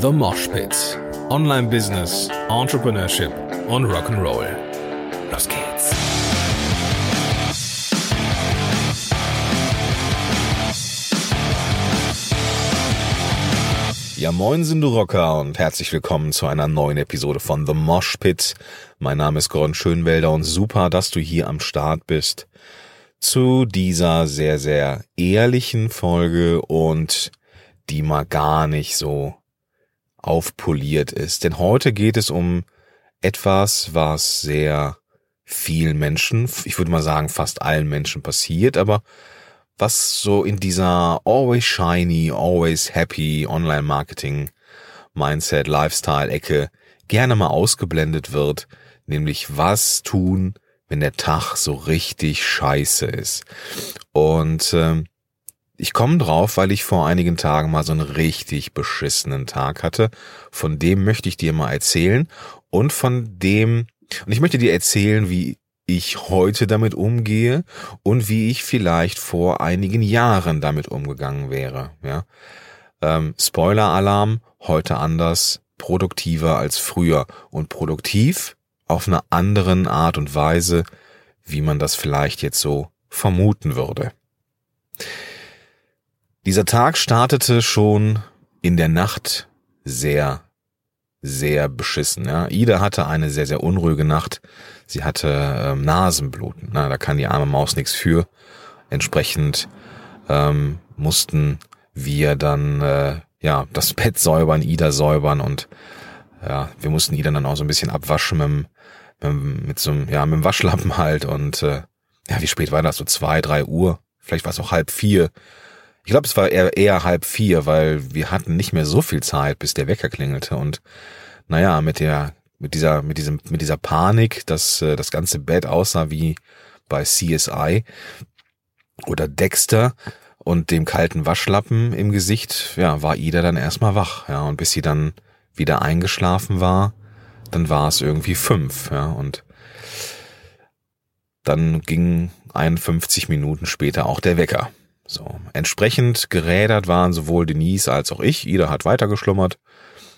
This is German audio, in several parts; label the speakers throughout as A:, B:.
A: The Mosh Pit. Online Business, Entrepreneurship und Rock'n'Roll. Los geht's.
B: Ja, moin sind du Rocker und herzlich willkommen zu einer neuen Episode von The Mosh Pit. Mein Name ist Gordon Schönwelder und super, dass du hier am Start bist zu dieser sehr, sehr ehrlichen Folge und die mal gar nicht so aufpoliert ist. Denn heute geht es um etwas, was sehr vielen Menschen, ich würde mal sagen fast allen Menschen passiert, aber was so in dieser always shiny, always happy Online Marketing Mindset, Lifestyle Ecke gerne mal ausgeblendet wird, nämlich was tun, wenn der Tag so richtig scheiße ist. Und ähm, ich komme drauf, weil ich vor einigen Tagen mal so einen richtig beschissenen Tag hatte. Von dem möchte ich dir mal erzählen und von dem und ich möchte dir erzählen, wie ich heute damit umgehe und wie ich vielleicht vor einigen Jahren damit umgegangen wäre. Ja, ähm, Spoiler-Alarm: Heute anders, produktiver als früher und produktiv auf einer anderen Art und Weise, wie man das vielleicht jetzt so vermuten würde. Dieser Tag startete schon in der Nacht sehr, sehr beschissen. Ja. Ida hatte eine sehr, sehr unruhige Nacht. Sie hatte ähm, Nasenbluten. Na, da kann die arme Maus nichts für. Entsprechend ähm, mussten wir dann äh, ja das Bett säubern, Ida säubern und ja, wir mussten Ida dann auch so ein bisschen abwaschen mit, mit, mit so einem, ja, mit dem Waschlappen halt und äh, ja, wie spät war das? So zwei, drei Uhr? Vielleicht war es auch halb vier. Ich glaube, es war eher, eher halb vier, weil wir hatten nicht mehr so viel Zeit, bis der Wecker klingelte. Und naja, mit der mit dieser, mit diesem, mit dieser Panik, dass äh, das ganze Bett aussah wie bei CSI oder Dexter und dem kalten Waschlappen im Gesicht, ja, war Ida dann erstmal wach, ja, und bis sie dann wieder eingeschlafen war, dann war es irgendwie fünf, ja, und dann ging 51 Minuten später auch der Wecker. So, entsprechend gerädert waren sowohl Denise als auch ich. Ida hat weitergeschlummert,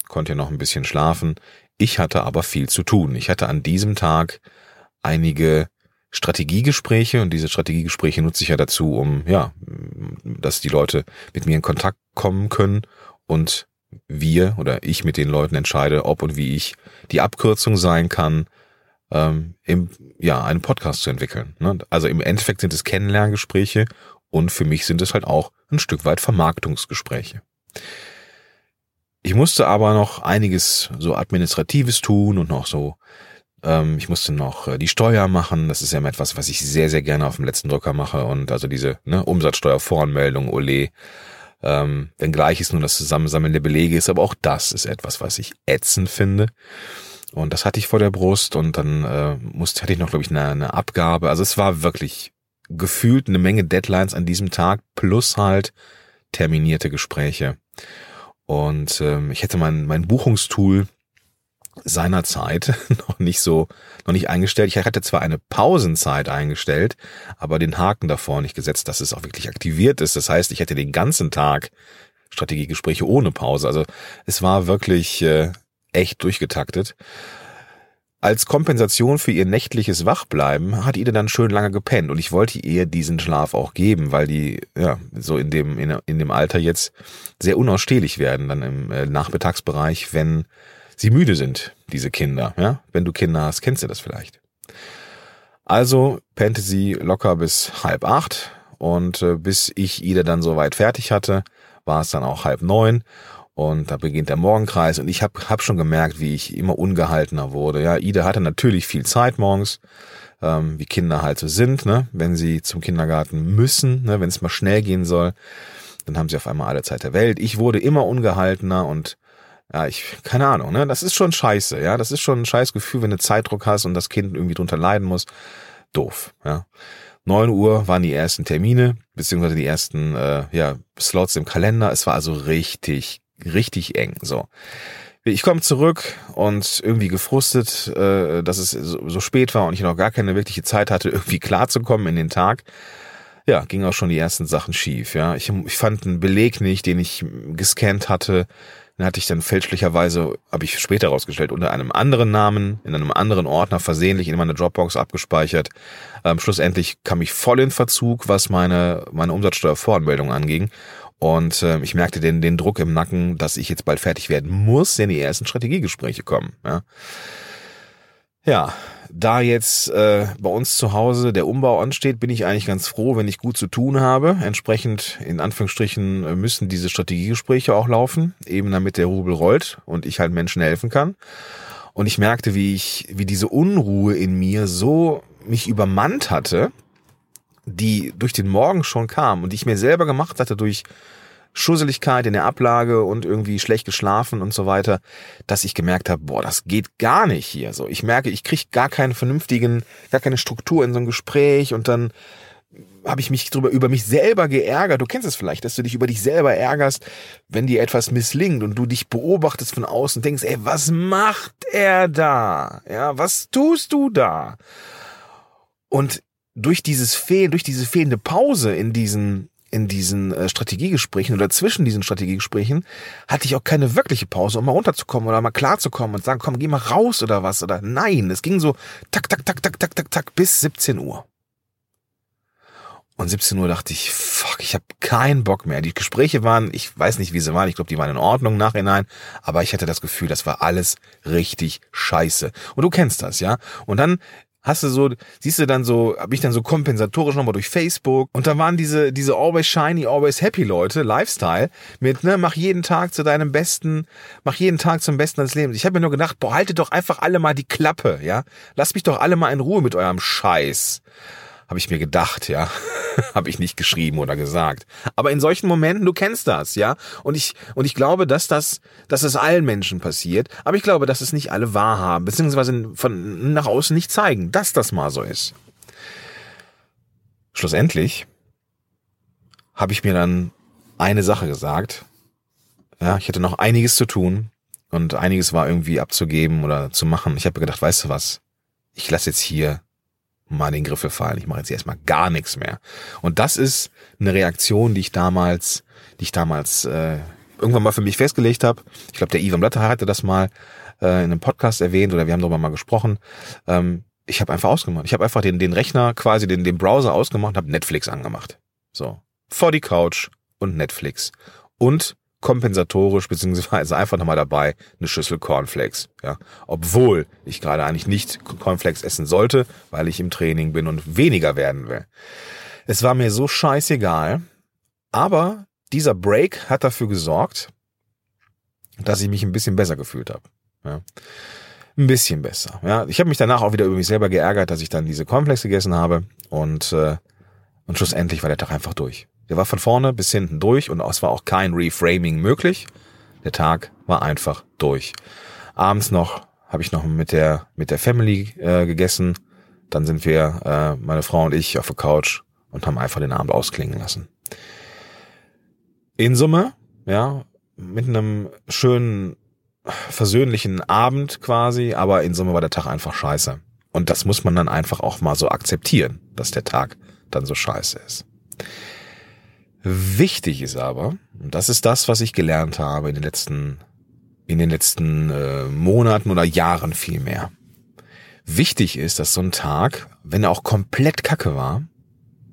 B: konnte ja noch ein bisschen schlafen. Ich hatte aber viel zu tun. Ich hatte an diesem Tag einige Strategiegespräche und diese Strategiegespräche nutze ich ja dazu, um, ja, dass die Leute mit mir in Kontakt kommen können und wir oder ich mit den Leuten entscheide, ob und wie ich die Abkürzung sein kann, ähm, im, ja, einen Podcast zu entwickeln. Ne? Also im Endeffekt sind es Kennenlerngespräche und für mich sind es halt auch ein Stück weit Vermarktungsgespräche. Ich musste aber noch einiges so administratives tun und noch so, ähm, ich musste noch äh, die Steuer machen. Das ist ja etwas, was ich sehr, sehr gerne auf dem letzten Drücker mache und also diese ne, Umsatzsteuervoranmeldung, Ole. Ähm, wenngleich es nur das Zusammensammeln der Belege ist, aber auch das ist etwas, was ich ätzend finde. Und das hatte ich vor der Brust und dann äh, musste, hatte ich noch, glaube ich, eine, eine Abgabe. Also es war wirklich gefühlt eine Menge Deadlines an diesem Tag plus halt terminierte Gespräche. Und ähm, ich hätte mein, mein Buchungstool seinerzeit noch nicht so, noch nicht eingestellt. Ich hatte zwar eine Pausenzeit eingestellt, aber den Haken davor nicht gesetzt, dass es auch wirklich aktiviert ist. Das heißt, ich hätte den ganzen Tag Strategiegespräche ohne Pause. Also es war wirklich äh, echt durchgetaktet. Als Kompensation für ihr nächtliches Wachbleiben hat Ida dann schön lange gepennt und ich wollte ihr diesen Schlaf auch geben, weil die ja so in dem in, in dem Alter jetzt sehr unausstehlich werden dann im äh, Nachmittagsbereich, wenn sie müde sind, diese Kinder, ja? Wenn du Kinder hast, kennst du das vielleicht. Also pennte sie locker bis halb acht und äh, bis ich Ida dann soweit fertig hatte, war es dann auch halb neun und da beginnt der Morgenkreis und ich habe hab schon gemerkt, wie ich immer ungehaltener wurde. Ja, Ida hatte natürlich viel Zeit morgens, ähm, wie Kinder halt so sind, ne? Wenn sie zum Kindergarten müssen, ne? wenn es mal schnell gehen soll, dann haben sie auf einmal alle Zeit der Welt. Ich wurde immer ungehaltener und ja, ich, keine Ahnung, ne? Das ist schon scheiße, ja. Das ist schon ein scheiß Gefühl, wenn du Zeitdruck hast und das Kind irgendwie drunter leiden muss. Doof, ja. Neun Uhr waren die ersten Termine, beziehungsweise die ersten äh, ja, Slots im Kalender. Es war also richtig richtig eng. So. Ich komme zurück und irgendwie gefrustet, äh, dass es so, spät war und ich noch gar keine wirkliche Zeit hatte, irgendwie klarzukommen in den Tag. Ja, ging auch schon die ersten Sachen schief. Ja, ich, ich fand einen Beleg nicht, den ich gescannt hatte. Den hatte ich dann fälschlicherweise, habe ich später rausgestellt, unter einem anderen Namen, in einem anderen Ordner versehentlich in meiner Dropbox abgespeichert. Ähm, schlussendlich kam ich voll in Verzug, was meine, meine Umsatzsteuervoranmeldung anging. Und äh, ich merkte den, den Druck im Nacken, dass ich jetzt bald fertig werden muss, denn die ersten Strategiegespräche kommen. Ja, ja da jetzt äh, bei uns zu Hause der Umbau ansteht, bin ich eigentlich ganz froh, wenn ich gut zu tun habe. Entsprechend, in Anführungsstrichen, müssen diese Strategiegespräche auch laufen, eben damit der Rubel rollt und ich halt Menschen helfen kann. Und ich merkte, wie ich, wie diese Unruhe in mir so mich übermannt hatte, die durch den Morgen schon kam und die ich mir selber gemacht hatte durch Schusseligkeit in der Ablage und irgendwie schlecht geschlafen und so weiter, dass ich gemerkt habe, boah, das geht gar nicht hier. So, ich merke, ich kriege gar keinen vernünftigen, gar keine Struktur in so ein Gespräch und dann habe ich mich drüber über mich selber geärgert. Du kennst es vielleicht, dass du dich über dich selber ärgerst, wenn dir etwas misslingt und du dich beobachtest von außen und denkst, ey, was macht er da? Ja, was tust du da? Und durch dieses Fehlen, durch diese fehlende Pause in diesen in diesen äh, Strategiegesprächen oder zwischen diesen Strategiegesprächen hatte ich auch keine wirkliche Pause, um mal runterzukommen oder mal klarzukommen und sagen, komm, geh mal raus oder was oder nein, es ging so tak tak tak tak tak tak tak bis 17 Uhr. Und 17 Uhr dachte ich, fuck, ich habe keinen Bock mehr. Die Gespräche waren, ich weiß nicht, wie sie waren, ich glaube, die waren in Ordnung nachhinein, aber ich hatte das Gefühl, das war alles richtig scheiße. Und du kennst das, ja? Und dann hast du so, siehst du dann so, hab ich dann so kompensatorisch nochmal durch Facebook und da waren diese, diese always shiny, always happy Leute, Lifestyle, mit, ne, mach jeden Tag zu deinem Besten, mach jeden Tag zum Besten des Lebens. Ich habe mir nur gedacht, boah, haltet doch einfach alle mal die Klappe, ja. Lasst mich doch alle mal in Ruhe mit eurem Scheiß habe ich mir gedacht, ja. habe ich nicht geschrieben oder gesagt. Aber in solchen Momenten, du kennst das, ja. Und ich, und ich glaube, dass das, dass es allen Menschen passiert. Aber ich glaube, dass es nicht alle wahrhaben, beziehungsweise von nach außen nicht zeigen, dass das mal so ist. Schlussendlich habe ich mir dann eine Sache gesagt. Ja, ich hatte noch einiges zu tun und einiges war irgendwie abzugeben oder zu machen. Ich habe gedacht, weißt du was? Ich lasse jetzt hier mal den Griffel fallen. Ich mache jetzt erstmal gar nichts mehr. Und das ist eine Reaktion, die ich damals, die ich damals äh, irgendwann mal für mich festgelegt habe. Ich glaube, der Ivan Blatter hatte das mal äh, in einem Podcast erwähnt oder wir haben darüber mal gesprochen. Ähm, ich habe einfach ausgemacht. Ich habe einfach den, den Rechner quasi, den, den Browser ausgemacht und habe Netflix angemacht. So. Vor die Couch und Netflix. Und kompensatorisch beziehungsweise einfach nochmal dabei eine Schüssel Cornflakes. Ja, obwohl ich gerade eigentlich nicht Cornflakes essen sollte, weil ich im Training bin und weniger werden will. Es war mir so scheißegal, aber dieser Break hat dafür gesorgt, dass ich mich ein bisschen besser gefühlt habe. Ja. Ein bisschen besser. Ja, ich habe mich danach auch wieder über mich selber geärgert, dass ich dann diese Cornflakes gegessen habe und äh, und schlussendlich war der Tag einfach durch. Der war von vorne bis hinten durch und es war auch kein Reframing möglich. Der Tag war einfach durch. Abends noch habe ich noch mit der mit der Family äh, gegessen. Dann sind wir, äh, meine Frau und ich, auf der Couch und haben einfach den Abend ausklingen lassen. In Summe, ja, mit einem schönen versöhnlichen Abend quasi, aber in Summe war der Tag einfach scheiße. Und das muss man dann einfach auch mal so akzeptieren, dass der Tag dann so scheiße ist. Wichtig ist aber, und das ist das, was ich gelernt habe in den letzten, in den letzten äh, Monaten oder Jahren vielmehr. Wichtig ist, dass so ein Tag, wenn er auch komplett kacke war,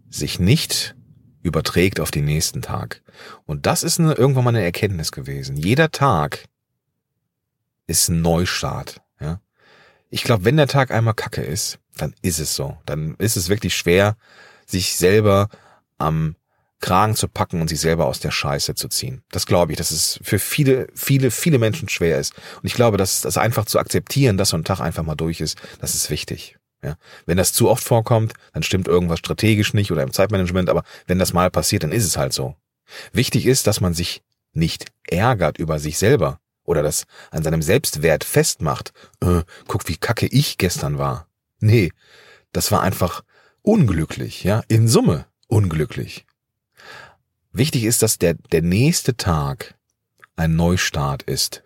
B: sich nicht überträgt auf den nächsten Tag. Und das ist eine, irgendwann mal eine Erkenntnis gewesen. Jeder Tag ist ein Neustart. Ja? Ich glaube, wenn der Tag einmal kacke ist, dann ist es so. Dann ist es wirklich schwer, sich selber am Kragen zu packen und sich selber aus der Scheiße zu ziehen. Das glaube ich, dass es für viele, viele, viele Menschen schwer ist. Und ich glaube, dass das einfach zu akzeptieren, dass so ein Tag einfach mal durch ist, das ist wichtig. Ja, wenn das zu oft vorkommt, dann stimmt irgendwas strategisch nicht oder im Zeitmanagement, aber wenn das mal passiert, dann ist es halt so. Wichtig ist, dass man sich nicht ärgert über sich selber oder das an seinem Selbstwert festmacht. Äh, guck, wie kacke ich gestern war. Nee, das war einfach unglücklich, ja, in Summe unglücklich. Wichtig ist, dass der, der nächste Tag ein Neustart ist.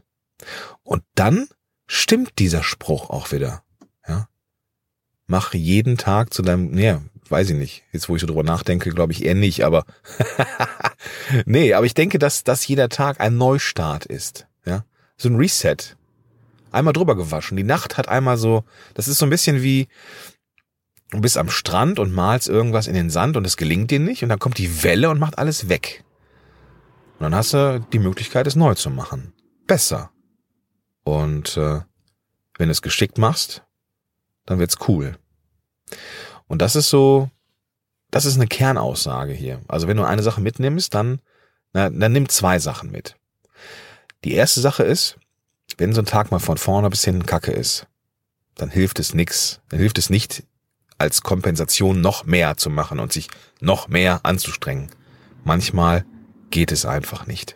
B: Und dann stimmt dieser Spruch auch wieder. Ja? Mach jeden Tag zu deinem, nee, weiß ich nicht. Jetzt, wo ich so drüber nachdenke, glaube ich eher nicht, aber nee, aber ich denke, dass, dass jeder Tag ein Neustart ist. Ja, so ein Reset. Einmal drüber gewaschen. Die Nacht hat einmal so, das ist so ein bisschen wie, du bist am Strand und malst irgendwas in den Sand und es gelingt dir nicht und dann kommt die Welle und macht alles weg. Und dann hast du die Möglichkeit, es neu zu machen. Besser. Und äh, wenn du es geschickt machst, dann wird's cool. Und das ist so, das ist eine Kernaussage hier. Also wenn du eine Sache mitnimmst, dann, na, dann nimm zwei Sachen mit. Die erste Sache ist, wenn so ein Tag mal von vorne bis hinten Kacke ist, dann hilft es nix. Dann hilft es nicht, als Kompensation noch mehr zu machen und sich noch mehr anzustrengen. Manchmal geht es einfach nicht.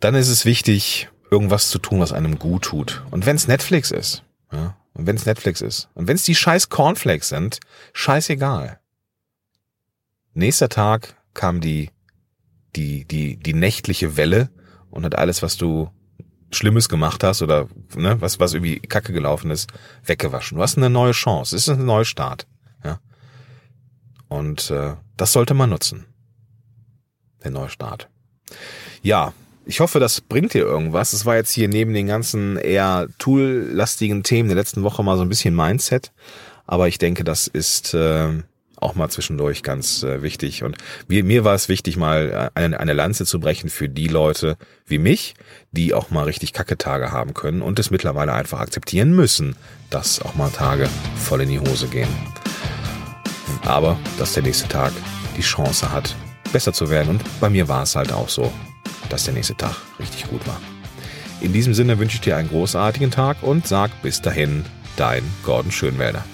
B: Dann ist es wichtig, irgendwas zu tun, was einem gut tut. Und wenn es Netflix ist, ja, und wenn es Netflix ist, und wenn es die scheiß Cornflakes sind, scheißegal. Nächster Tag kam die, die, die, die nächtliche Welle und hat alles, was du Schlimmes gemacht hast oder ne, was, was irgendwie kacke gelaufen ist, weggewaschen. Du hast eine neue Chance. Es ist ein neuer Start. Ja? Und äh, das sollte man nutzen. Der Neustart. Ja, ich hoffe, das bringt dir irgendwas. Es war jetzt hier neben den ganzen eher tool-lastigen Themen der letzten Woche mal so ein bisschen Mindset. Aber ich denke, das ist äh, auch mal zwischendurch ganz äh, wichtig. Und mir, mir war es wichtig, mal äh, eine, eine Lanze zu brechen für die Leute wie mich, die auch mal richtig Kacke-Tage haben können und es mittlerweile einfach akzeptieren müssen, dass auch mal Tage voll in die Hose gehen. Aber dass der nächste Tag die Chance hat, besser zu werden. Und bei mir war es halt auch so, dass der nächste Tag richtig gut war. In diesem Sinne wünsche ich dir einen großartigen Tag und sag bis dahin, dein Gordon Schönwälder.